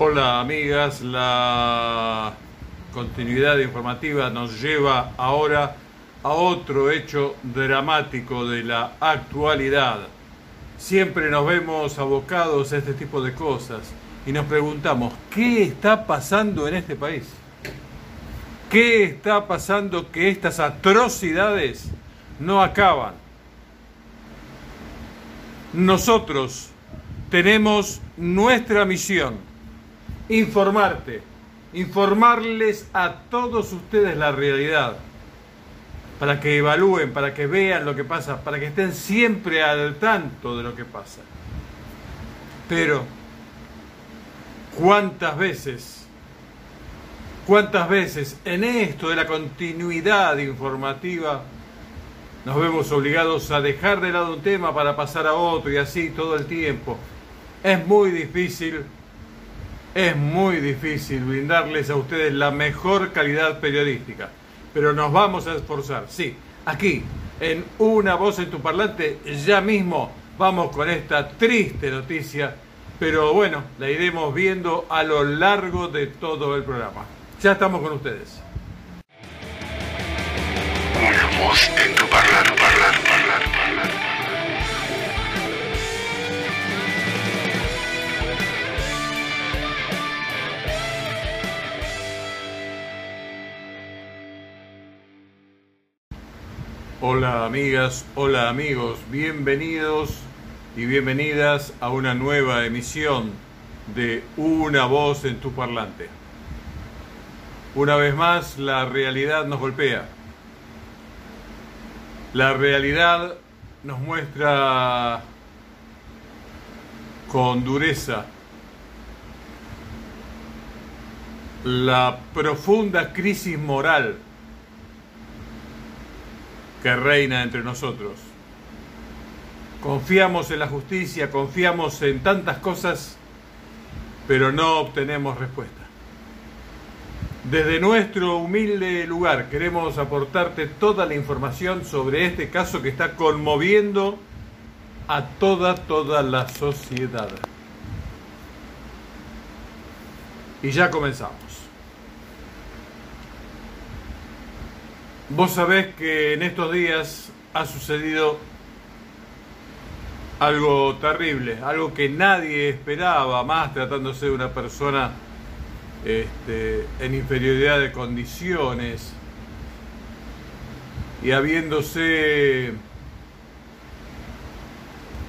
Hola amigas, la continuidad informativa nos lleva ahora a otro hecho dramático de la actualidad. Siempre nos vemos abocados a este tipo de cosas y nos preguntamos, ¿qué está pasando en este país? ¿Qué está pasando que estas atrocidades no acaban? Nosotros tenemos nuestra misión, informarte, informarles a todos ustedes la realidad, para que evalúen, para que vean lo que pasa, para que estén siempre al tanto de lo que pasa. Pero, ¿cuántas veces, cuántas veces en esto de la continuidad informativa nos vemos obligados a dejar de lado un tema para pasar a otro y así todo el tiempo? Es muy difícil, es muy difícil brindarles a ustedes la mejor calidad periodística, pero nos vamos a esforzar, sí, aquí, en una voz en tu parlante, ya mismo vamos con esta triste noticia, pero bueno, la iremos viendo a lo largo de todo el programa. Ya estamos con ustedes. Hola amigas, hola amigos, bienvenidos y bienvenidas a una nueva emisión de Una voz en tu parlante. Una vez más, la realidad nos golpea. La realidad nos muestra con dureza la profunda crisis moral reina entre nosotros. Confiamos en la justicia, confiamos en tantas cosas, pero no obtenemos respuesta. Desde nuestro humilde lugar queremos aportarte toda la información sobre este caso que está conmoviendo a toda, toda la sociedad. Y ya comenzamos. Vos sabés que en estos días ha sucedido algo terrible, algo que nadie esperaba, más tratándose de una persona este, en inferioridad de condiciones y habiéndose,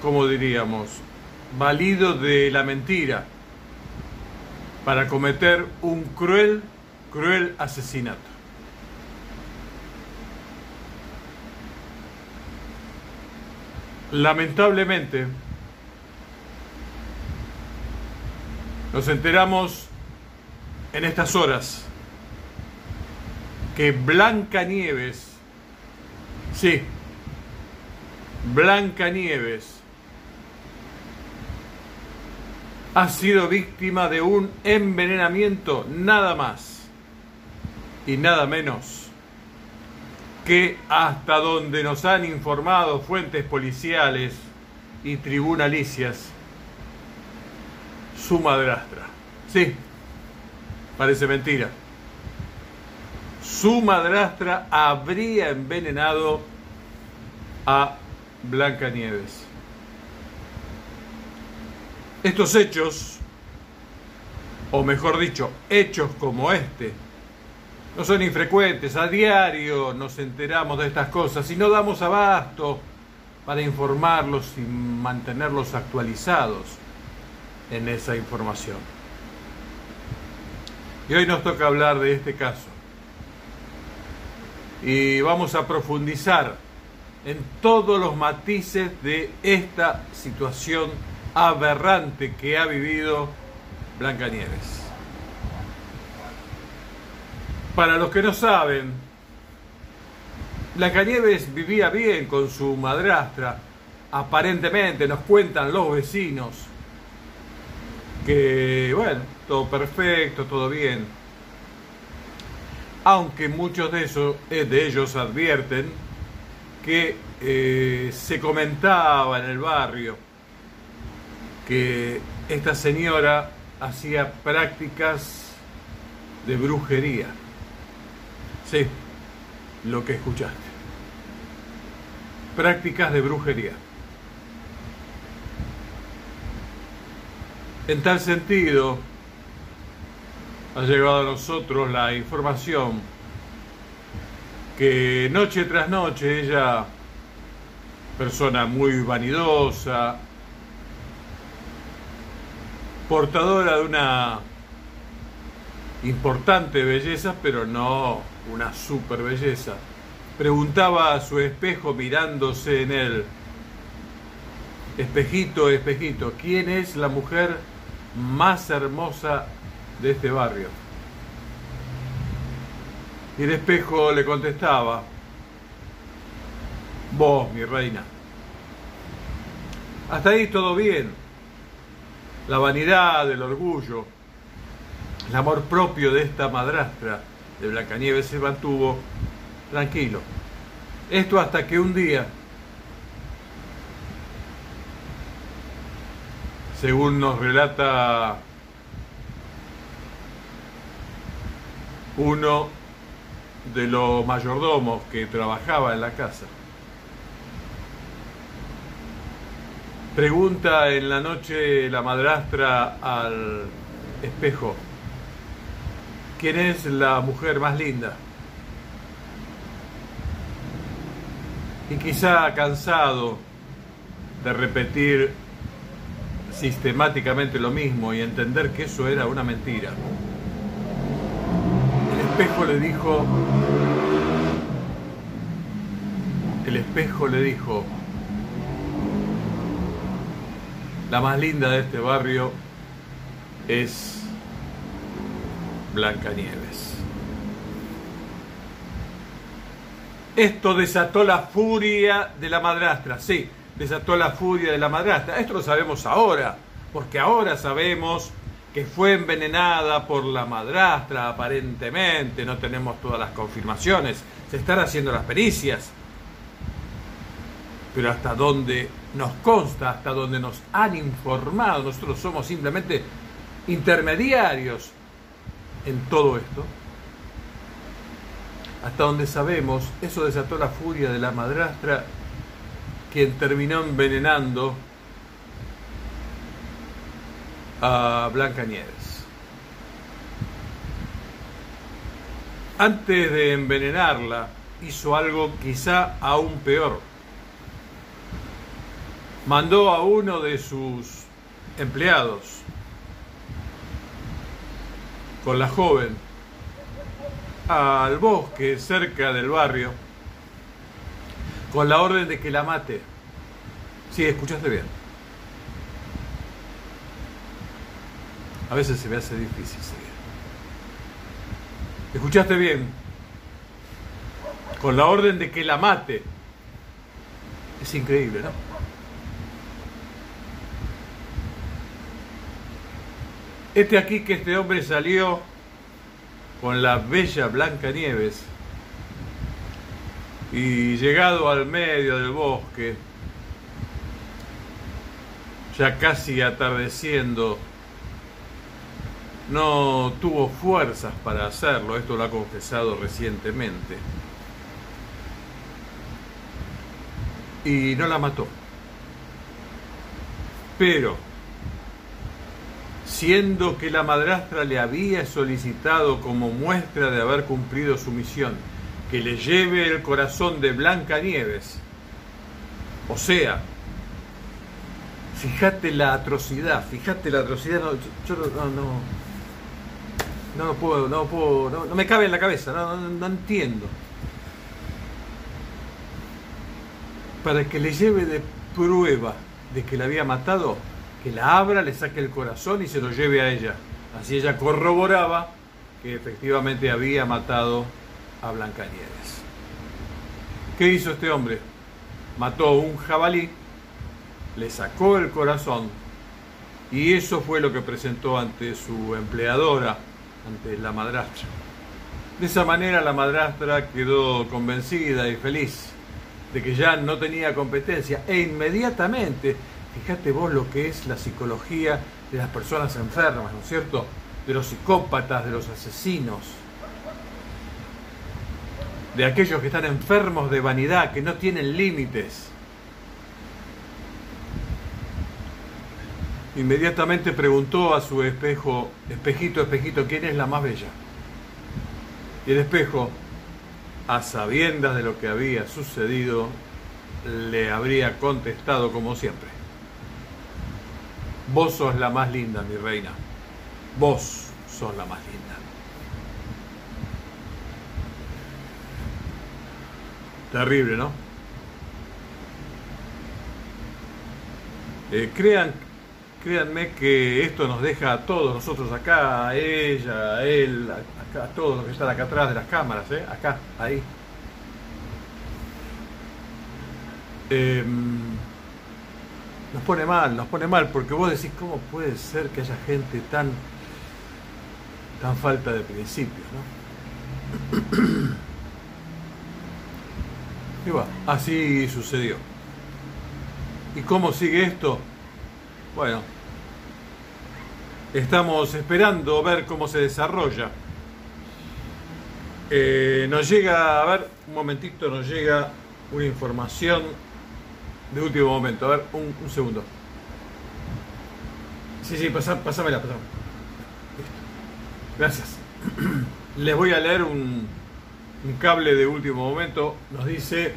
¿cómo diríamos?, valido de la mentira para cometer un cruel, cruel asesinato. Lamentablemente, nos enteramos en estas horas que Blanca Nieves, sí, Blanca Nieves, ha sido víctima de un envenenamiento nada más y nada menos que hasta donde nos han informado fuentes policiales y tribunalicias, su madrastra. Sí, parece mentira. Su madrastra habría envenenado a Blanca Nieves. Estos hechos, o mejor dicho, hechos como este, no son infrecuentes, a diario nos enteramos de estas cosas y no damos abasto para informarlos y mantenerlos actualizados en esa información. Y hoy nos toca hablar de este caso. Y vamos a profundizar en todos los matices de esta situación aberrante que ha vivido Blanca Nieves. Para los que no saben, Blancanieves vivía bien con su madrastra. Aparentemente nos cuentan los vecinos que, bueno, todo perfecto, todo bien. Aunque muchos de, eh, ellos advierten que eh, se comentaba en el barrio que esta señora hacía prácticas de brujería. Sí, lo que escuchaste. Prácticas de brujería. En tal sentido, ha llegado a nosotros la información que noche tras noche ella, persona muy vanidosa, portadora de una importante belleza, pero no una super belleza, preguntaba a su espejo mirándose en él, espejito, espejito, ¿quién es la mujer más hermosa de este barrio? Y el espejo le contestaba, vos, mi reina. Hasta ahí todo bien. La vanidad, el orgullo, el amor propio de esta madrastra de Blancanieves se mantuvo tranquilo. Esto hasta que un día, según nos relata uno de los mayordomos que trabajaba en la casa, pregunta en la noche la madrastra al espejo, ¿quién es la mujer más linda? Y quizá cansado de repetir sistemáticamente lo mismo y entender que eso era una mentira. El espejo le dijo, el espejo le dijo, la más linda de este barrio es Blancanieves. Esto desató la furia de la madrastra, sí, desató la furia de la madrastra. Esto lo sabemos ahora, porque ahora sabemos que fue envenenada por la madrastra, aparentemente, no tenemos todas las confirmaciones, se están haciendo las pericias, pero hasta donde nos consta, hasta donde nos han informado, nosotros somos simplemente intermediarios en todo esto, hasta donde sabemos, eso desató la furia de la madrastra, quien terminó envenenando a Blanca Nieves. Antes de envenenarla, hizo algo quizá aún peor. Mandó a uno de sus empleados con la joven al bosque cerca del barrio con la orden de que la mate. Sí, escuchaste bien. A veces se me hace difícil seguir. Escuchaste bien. Con la orden de que la mate. Es increíble, ¿no? Este aquí que este hombre salió con la bella Blanca Nieves y llegado al medio del bosque, ya casi atardeciendo, no tuvo fuerzas para hacerlo, esto lo ha confesado recientemente, y no la mató. Pero, siendo que la madrastra le había solicitado como muestra de haber cumplido su misión, que le lleve el corazón de Blanca Nieves. O sea, fíjate la atrocidad, fíjate la atrocidad, no, yo, no, no, no, no puedo, no puedo, no, no, me cabe en la cabeza, no, no entiendo. Para que le lleve de prueba de que la había matado, que la abra, le saque el corazón y se lo lleve a ella. Así ella corroboraba que efectivamente había matado a Blancanieves. ¿Qué hizo este hombre? Mató un jabalí, le sacó el corazón y eso fue lo que presentó ante su empleadora, ante la madrastra. De esa manera la madrastra quedó convencida y feliz de que ya no tenía competencia e inmediatamente, fíjate vos lo que es la psicología de las personas enfermas, ¿no es cierto? De los psicópatas, de los asesinos, de aquellos que están enfermos de vanidad, que no tienen límites. Inmediatamente preguntó a su espejo, espejito, espejito, ¿quién es la más bella? Y el espejo, a sabiendas de lo que había sucedido, le habría contestado como siempre. Vos sos la más linda, mi reina. Vos sos la más linda. Terrible, ¿no? Eh, crean, créanme que esto nos deja a todos nosotros acá, a ella, a él, a, a todos los que están acá atrás de las cámaras, ¿eh? acá, ahí. Eh, nos pone mal, nos pone mal, porque vos decís, ¿cómo puede ser que haya gente tan, tan falta de principios, ¿no? Y bueno, así sucedió. ¿Y cómo sigue esto? Bueno, estamos esperando ver cómo se desarrolla. Eh, nos llega, a ver, un momentito, nos llega una información de último momento. A ver, un, un segundo. Sí, sí, pasá, pasámela, pasámela. Gracias. Les voy a leer un, un cable de último momento. Nos dice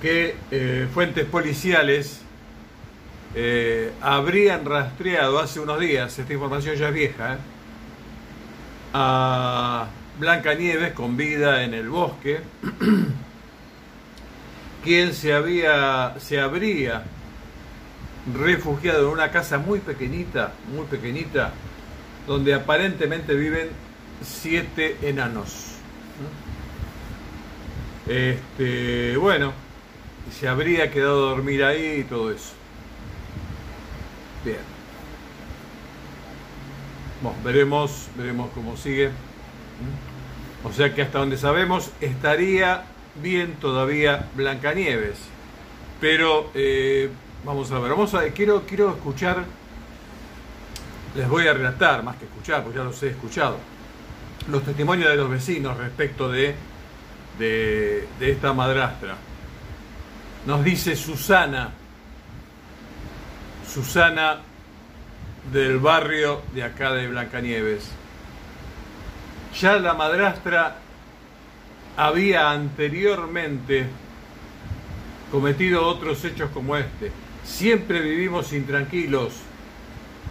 que eh, fuentes policiales eh, habrían rastreado hace unos días, esta información ya es vieja, eh, a Blanca Nieves con vida en el bosque, quien se había, se habría refugiado en una casa muy pequeñita, muy pequeñita, donde aparentemente viven siete enanos. Este, bueno, se habría quedado a dormir ahí y todo eso. Bien. Bueno, veremos, veremos cómo sigue. O sea que hasta donde sabemos estaría bien todavía Blancanieves. Pero eh, vamos a ver, vamos a quiero, quiero escuchar, les voy a relatar, más que escuchar, porque ya los he escuchado, los testimonios de los vecinos respecto de, de, de esta madrastra. Nos dice Susana, Susana del barrio de acá de Blancanieves. Ya la madrastra había anteriormente cometido otros hechos como este. Siempre vivimos intranquilos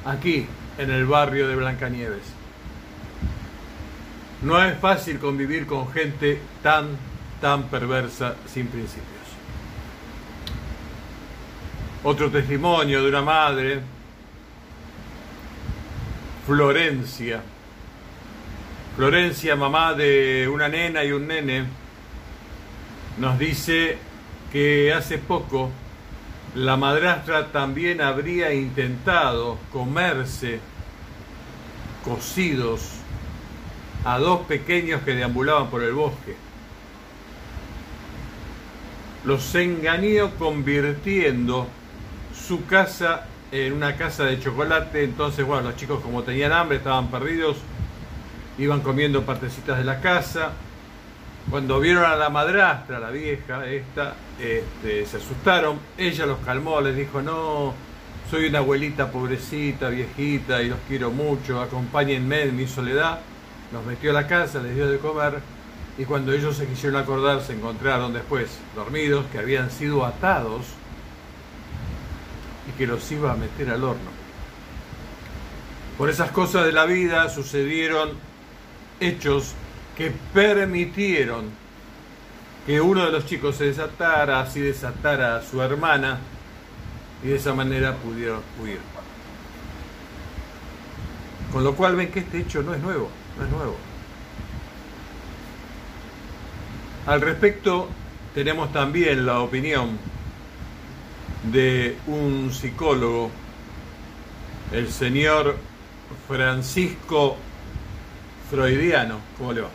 aquí en el barrio de Blancanieves. No es fácil convivir con gente tan, tan perversa sin principios. Otro testimonio de una madre, Florencia. Florencia, mamá de una nena y un nene, nos dice que hace poco la madrastra también habría intentado comerse cocidos a dos pequeños que deambulaban por el bosque. Los engañó convirtiendo su casa en una casa de chocolate. Entonces, bueno, los chicos como tenían hambre, estaban perdidos, iban comiendo partecitas de la casa. Cuando vieron a la madrastra, la vieja, esta, este, se asustaron. Ella los calmó, les dijo, no, soy una abuelita pobrecita, viejita, y los quiero mucho, acompáñenme en mi soledad. Los metió a la casa, les dio de comer, y cuando ellos se quisieron acordar, se encontraron después dormidos, que habían sido atados y que los iba a meter al horno. Por esas cosas de la vida sucedieron hechos que permitieron que uno de los chicos se desatara, así desatara a su hermana y de esa manera pudieron huir. Con lo cual ven que este hecho no es nuevo, no es nuevo. Al respecto, tenemos también la opinión de un psicólogo, el señor Francisco Freudiano. ¿Cómo le va?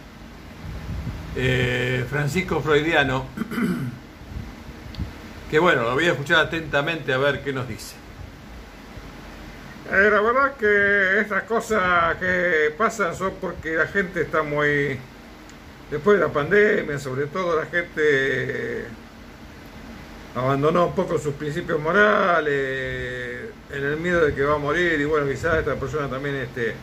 Eh, Francisco Freudiano, que bueno, lo voy a escuchar atentamente a ver qué nos dice. Eh, la verdad que estas cosas que pasan son porque la gente está muy... Después de la pandemia, sobre todo, la gente abandonó un poco sus principios morales, en el miedo de que va a morir, y bueno, quizás esta persona también, este,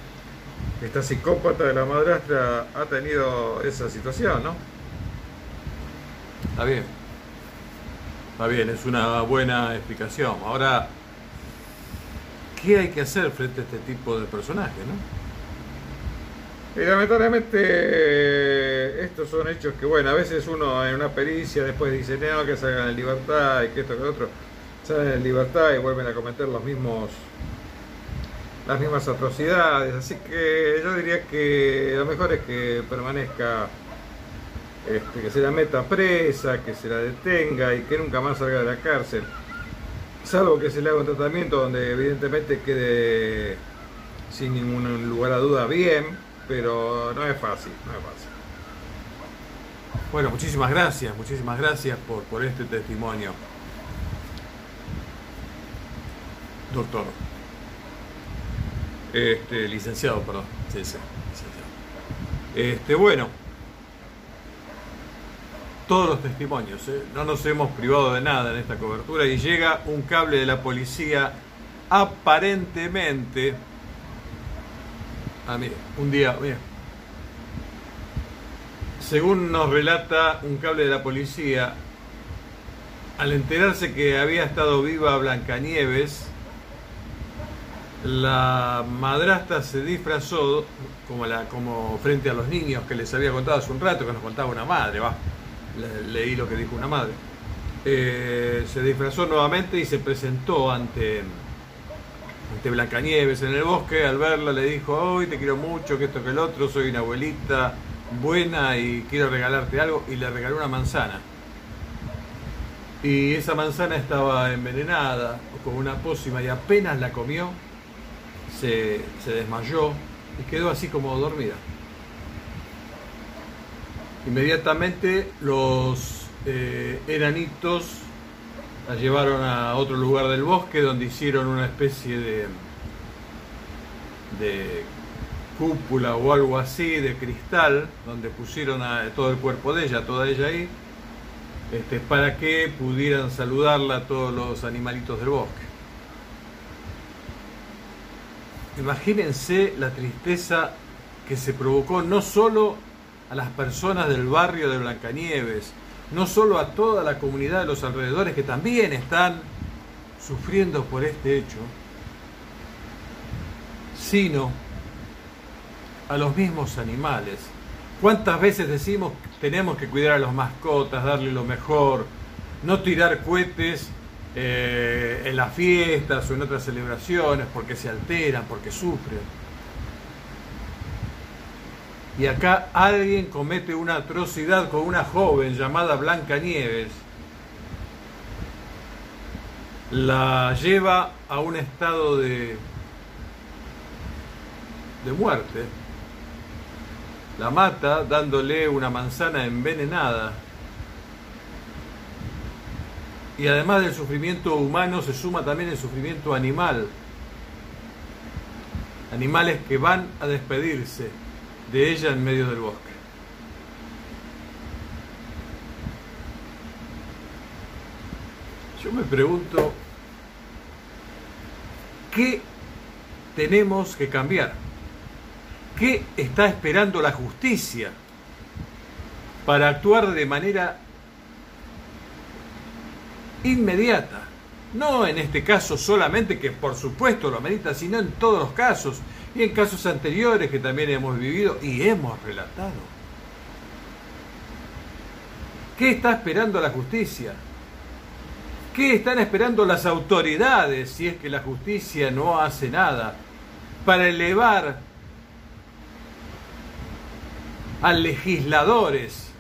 esta psicópata de la madrastra, ha tenido esa situación, ¿no? Está bien. Está bien, es una buena explicación. Ahora, ¿qué hay que hacer frente a este tipo de personajes, no? Y lamentablemente estos son hechos que, bueno, a veces uno en una pericia después dice, no, que salgan en libertad y que esto que otro, salen en libertad y vuelven a cometer los mismos las mismas atrocidades. Así que yo diría que lo mejor es que permanezca, este, que se la meta presa, que se la detenga y que nunca más salga de la cárcel. Salvo que se le haga un tratamiento donde evidentemente quede sin ningún lugar a duda bien pero no es fácil, no es fácil. Bueno, muchísimas gracias, muchísimas gracias por, por este testimonio. Doctor. Este, licenciado, perdón. Sí, sí, licenciado. Este, bueno. Todos los testimonios, ¿eh? no nos hemos privado de nada en esta cobertura y llega un cable de la policía aparentemente Ah, mire, un día, mire. Según nos relata un cable de la policía, al enterarse que había estado viva Blancanieves, la madrastra se disfrazó como, la, como frente a los niños que les había contado hace un rato, que nos contaba una madre, va, leí lo que dijo una madre. Eh, se disfrazó nuevamente y se presentó ante ante Blancanieves en el bosque, al verla le dijo, hoy te quiero mucho, que esto que el otro, soy una abuelita buena y quiero regalarte algo, y le regaló una manzana. Y esa manzana estaba envenenada, con una pócima, y apenas la comió, se, desmayó y quedó así como dormida. Inmediatamente los eh, enanitos la llevaron a otro lugar del bosque donde hicieron una especie de, cúpula o algo así de cristal, donde pusieron a todo el cuerpo de ella, toda ella ahí, este, para que pudieran saludarla a todos los animalitos del bosque. Imagínense la tristeza que se provocó no solo a las personas del barrio de Blancanieves, no solo a toda la comunidad de los alrededores que también están sufriendo por este hecho, sino a los mismos animales. ¿Cuántas veces decimos tenemos que cuidar a las mascotas, darle lo mejor, no tirar cohetes eh, en las fiestas o en otras celebraciones porque se alteran, porque sufren? y acá alguien comete una atrocidad con una joven llamada Blanca Nieves, la lleva a un estado de, de muerte, la mata dándole una manzana envenenada y además del sufrimiento humano se suma también el sufrimiento animal, animales que van a despedirse de ella en medio del bosque. Yo me pregunto, ¿qué tenemos que cambiar? ¿Qué está esperando la justicia para actuar de manera inmediata? No en este caso solamente, que por supuesto lo amerita, sino en todos los casos y en casos anteriores que también hemos vivido y hemos relatado. ¿Qué está esperando la justicia? ¿Qué están esperando las autoridades si es que la justicia no hace nada para elevar a legisladores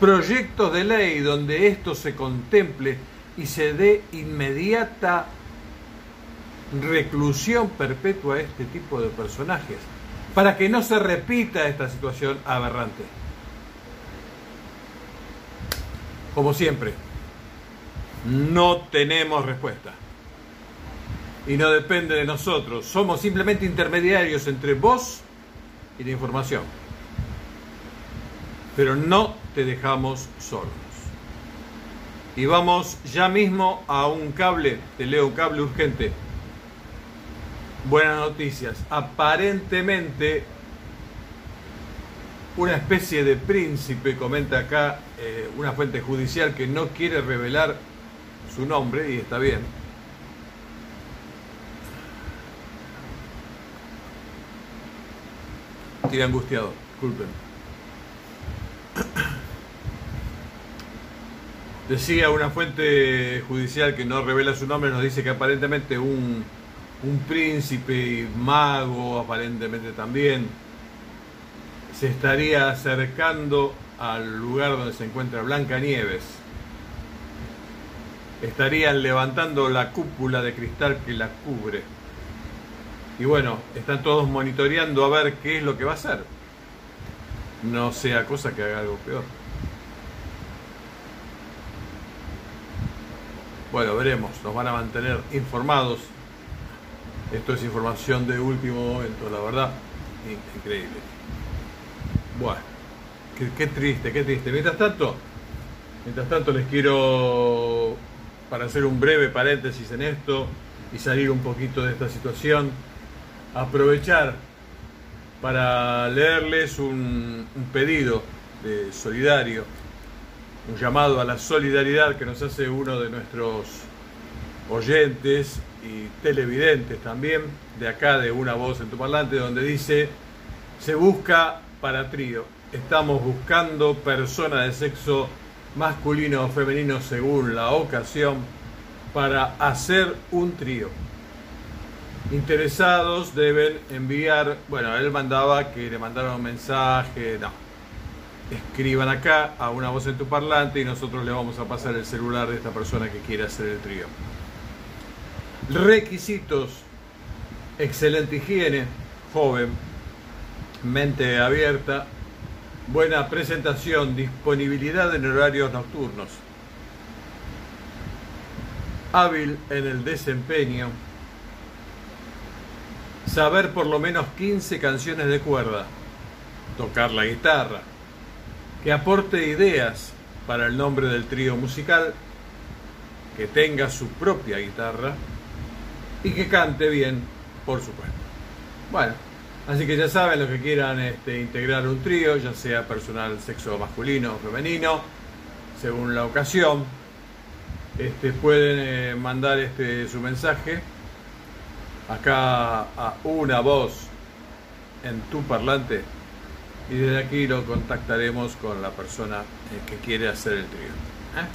proyectos de ley donde esto se contemple y se dé inmediata reclusión perpetua a este tipo de personajes, para que no se repita esta situación aberrante. Como siempre, no tenemos respuesta. y no depende de nosotros. Somos simplemente intermediarios entre vos y la información. Pero no te dejamos solos. Y vamos ya mismo a un cable, te leo cable urgente. Buenas noticias. Aparentemente, una especie de príncipe, comenta acá eh, una fuente judicial que no quiere revelar su nombre, y está bien. Estoy angustiado, disculpen. Decía una fuente judicial que no revela su nombre, nos dice que aparentemente un, un príncipe y mago, aparentemente también, se estaría acercando al lugar donde se encuentra Blanca Nieves. Estarían levantando la cúpula de cristal que la cubre. Y bueno, están todos monitoreando a ver qué es lo que va a hacer. No sea cosa que haga algo peor. Bueno, veremos, nos van a mantener informados. Esto es información de último momento, la verdad, increíble. Bueno, qué, triste, qué triste. Mientras tanto, mientras tanto les quiero, para hacer un breve paréntesis en esto y salir un poquito de esta situación, aprovechar para leerles un, un pedido de solidario un llamado a la solidaridad que nos hace uno de nuestros oyentes y televidentes también, de acá de Una Voz en tu Parlante, donde dice, se busca para trío, estamos buscando personas de sexo masculino o femenino según la ocasión para hacer un trío. Interesados deben enviar, bueno, él mandaba que le mandaron un mensaje, no, escriban acá a una voz en tu parlante y nosotros le vamos a pasar el celular de esta persona que quiere hacer el trío. Requisitos, excelente higiene, joven, mente abierta, buena presentación, disponibilidad en horarios nocturnos, hábil en el desempeño, saber por lo menos 15 canciones de cuerda, tocar la guitarra, que aporte ideas para el nombre del trío musical, que tenga su propia guitarra y que cante bien, por supuesto. Bueno, así que ya saben los que quieran este, integrar un trío, ya sea personal sexo masculino o femenino, según la ocasión, este, pueden eh, mandar este, su mensaje acá a una voz en tu parlante y desde aquí lo contactaremos con la persona eh, que quiere hacer el trío. ¿eh?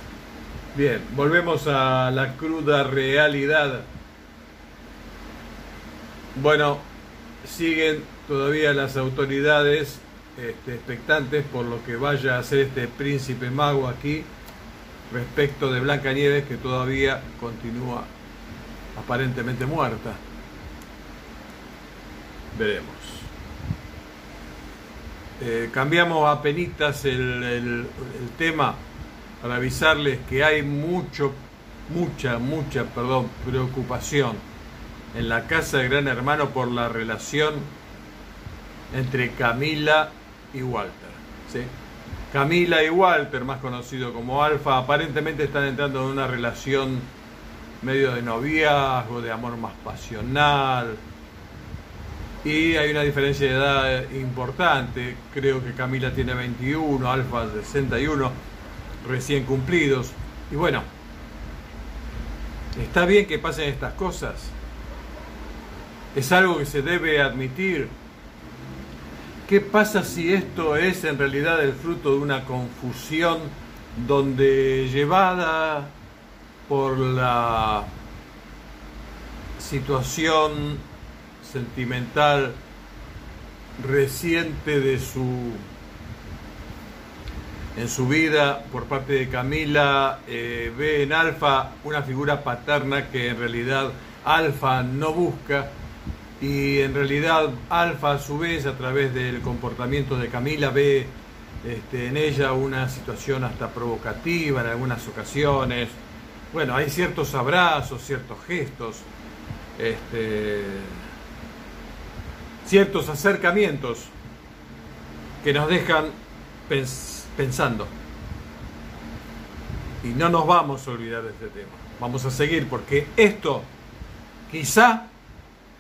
Bien, volvemos a la cruda realidad. Bueno, siguen todavía las autoridades este, expectantes por lo que vaya a hacer este príncipe mago aquí respecto de Blanca Nieves que todavía continúa aparentemente muerta. Veremos. Eh, cambiamos a penitas el, tema para avisarles que hay mucho, mucha, mucha, perdón, preocupación en la casa de Gran Hermano por la relación entre Camila y Walter. ¿sí? Camila y Walter, más conocido como Alfa, aparentemente están entrando en una relación medio de noviazgo, de amor más pasional, y hay una diferencia de edad importante. Creo que Camila tiene 21, Alfa 61, recién cumplidos. Y bueno, está bien que pasen estas cosas. Es algo que se debe admitir. ¿Qué pasa si esto es en realidad el fruto de una confusión donde llevada por la situación sentimental reciente de su en su vida por parte de Camila eh, ve en Alfa una figura paterna que en realidad Alfa no busca y en realidad Alfa a su vez a través del comportamiento de Camila ve este, en ella una situación hasta provocativa en algunas ocasiones. Bueno, hay ciertos abrazos, ciertos gestos este, ciertos acercamientos que nos dejan pens- pensando. Y no nos vamos a olvidar de este tema. Vamos a seguir porque esto quizá,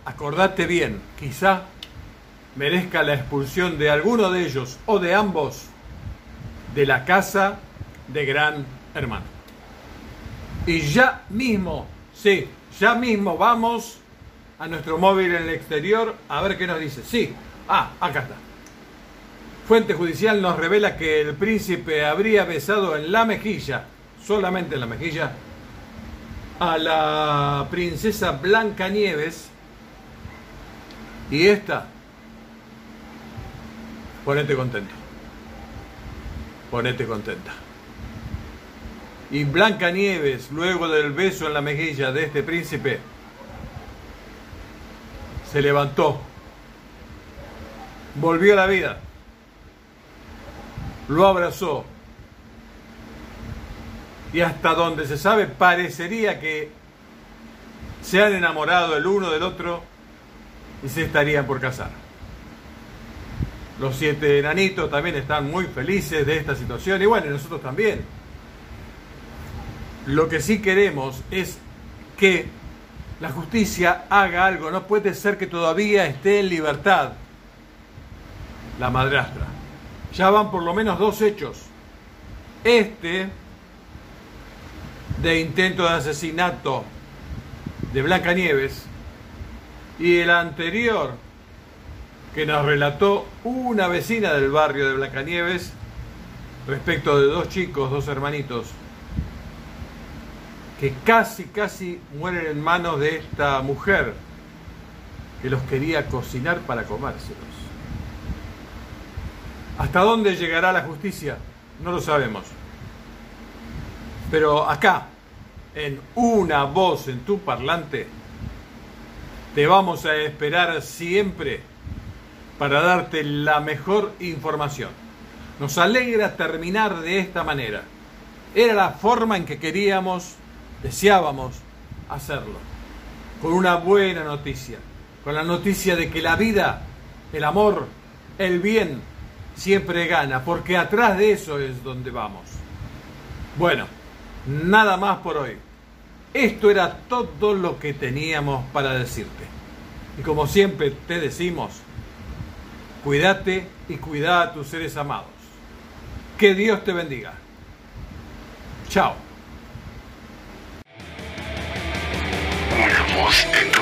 acordate bien, quizá merezca la expulsión de alguno de ellos o de ambos de la casa de gran hermano. Y ya mismo, sí, ya mismo vamos a nuestro móvil en el exterior a ver qué nos dice. Sí, ah, acá está. Fuente judicial nos revela que el príncipe habría besado en la mejilla, solamente en la mejilla, a la princesa Blanca Nieves. Y esta, ponete contento. Ponete contenta. Y Blanca Nieves, luego del beso en la mejilla de este príncipe, se levantó, volvió a la vida, lo abrazó y hasta donde se sabe parecería que se han enamorado el uno del otro y se estarían por casar. Los siete enanitos también están muy felices de esta situación y bueno, y nosotros también. Lo que sí queremos es que la justicia haga algo. No puede ser que todavía esté en libertad la madrastra. Ya van por lo menos dos hechos. Este de intento de asesinato de Blanca Nieves y el anterior que nos relató una vecina del barrio de Blancanieves respecto de dos chicos, dos hermanitos, que casi, casi mueren en manos de esta mujer que los quería cocinar para comérselos. ¿Hasta dónde llegará la justicia? No lo sabemos. Pero acá, en una voz en tu parlante, te vamos a esperar siempre para darte la mejor información. Nos alegra terminar de esta manera. Era la forma en que queríamos, deseábamos hacerlo. Con una buena noticia. Con la noticia de que la vida, el amor, el bien, siempre gana. Porque atrás de eso es donde vamos. Bueno, nada más por hoy. Esto era todo lo que teníamos para decirte. Y como siempre te decimos, cuídate y cuida a tus seres amados. Que Dios te bendiga. Chao. Estamos en